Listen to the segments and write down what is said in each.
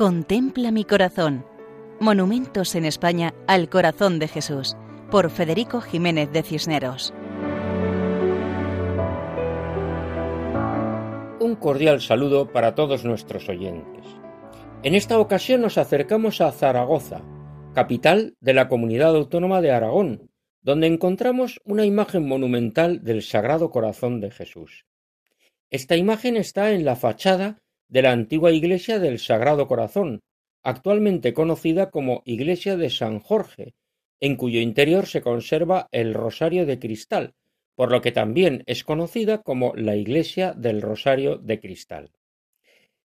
Contempla mi corazón. Monumentos en España al corazón de Jesús, por Federico Jiménez de Cisneros. Un cordial saludo para todos nuestros oyentes. En esta ocasión nos acercamos a Zaragoza, capital de la comunidad autónoma de Aragón, donde encontramos una imagen monumental del Sagrado Corazón de Jesús. Esta imagen está en la fachada de la antigua iglesia del Sagrado Corazón, actualmente conocida como Iglesia de San Jorge, en cuyo interior se conserva el Rosario de Cristal, por lo que también es conocida como la Iglesia del Rosario de Cristal.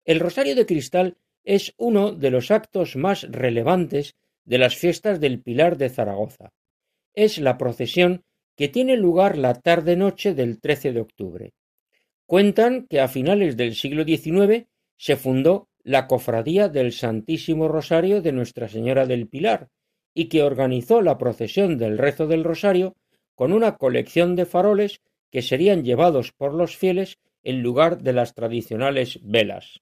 El Rosario de Cristal es uno de los actos más relevantes de las fiestas del Pilar de Zaragoza. Es la procesión que tiene lugar la tarde-noche del 13 de octubre. Cuentan que a finales del siglo XIX se fundó la Cofradía del Santísimo Rosario de Nuestra Señora del Pilar y que organizó la procesión del rezo del Rosario con una colección de faroles que serían llevados por los fieles en lugar de las tradicionales velas.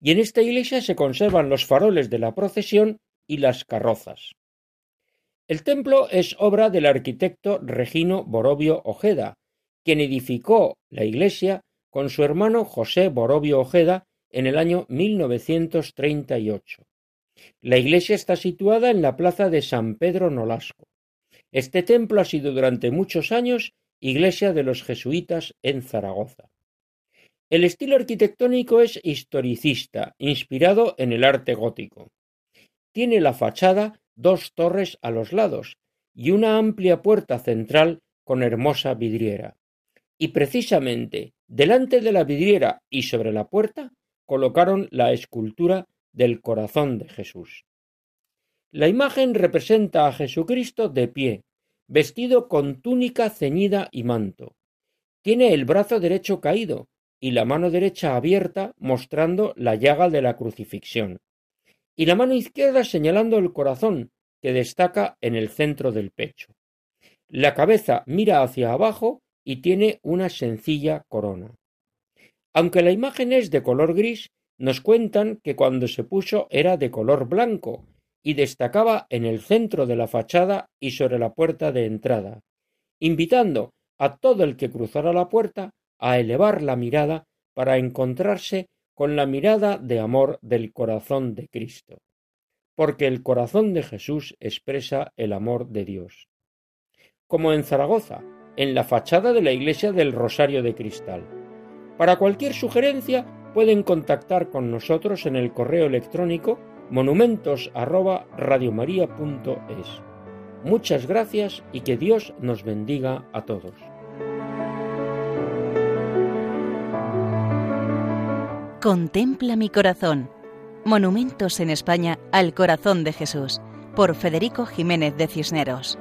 Y en esta iglesia se conservan los faroles de la procesión y las carrozas. El templo es obra del arquitecto Regino Borobio Ojeda, quien edificó la iglesia con su hermano José Borobio Ojeda en el año 1938. La iglesia está situada en la plaza de San Pedro Nolasco. Este templo ha sido durante muchos años iglesia de los jesuitas en Zaragoza. El estilo arquitectónico es historicista, inspirado en el arte gótico. Tiene la fachada dos torres a los lados y una amplia puerta central con hermosa vidriera y precisamente delante de la vidriera y sobre la puerta colocaron la escultura del corazón de Jesús. La imagen representa a Jesucristo de pie, vestido con túnica ceñida y manto. Tiene el brazo derecho caído y la mano derecha abierta mostrando la llaga de la crucifixión, y la mano izquierda señalando el corazón que destaca en el centro del pecho. La cabeza mira hacia abajo y tiene una sencilla corona. Aunque la imagen es de color gris, nos cuentan que cuando se puso era de color blanco y destacaba en el centro de la fachada y sobre la puerta de entrada, invitando a todo el que cruzara la puerta a elevar la mirada para encontrarse con la mirada de amor del corazón de Cristo, porque el corazón de Jesús expresa el amor de Dios. Como en Zaragoza, en la fachada de la iglesia del Rosario de Cristal. Para cualquier sugerencia pueden contactar con nosotros en el correo electrónico monumentos@radiomaria.es. Muchas gracias y que Dios nos bendiga a todos. Contempla mi corazón. Monumentos en España al corazón de Jesús por Federico Jiménez de Cisneros.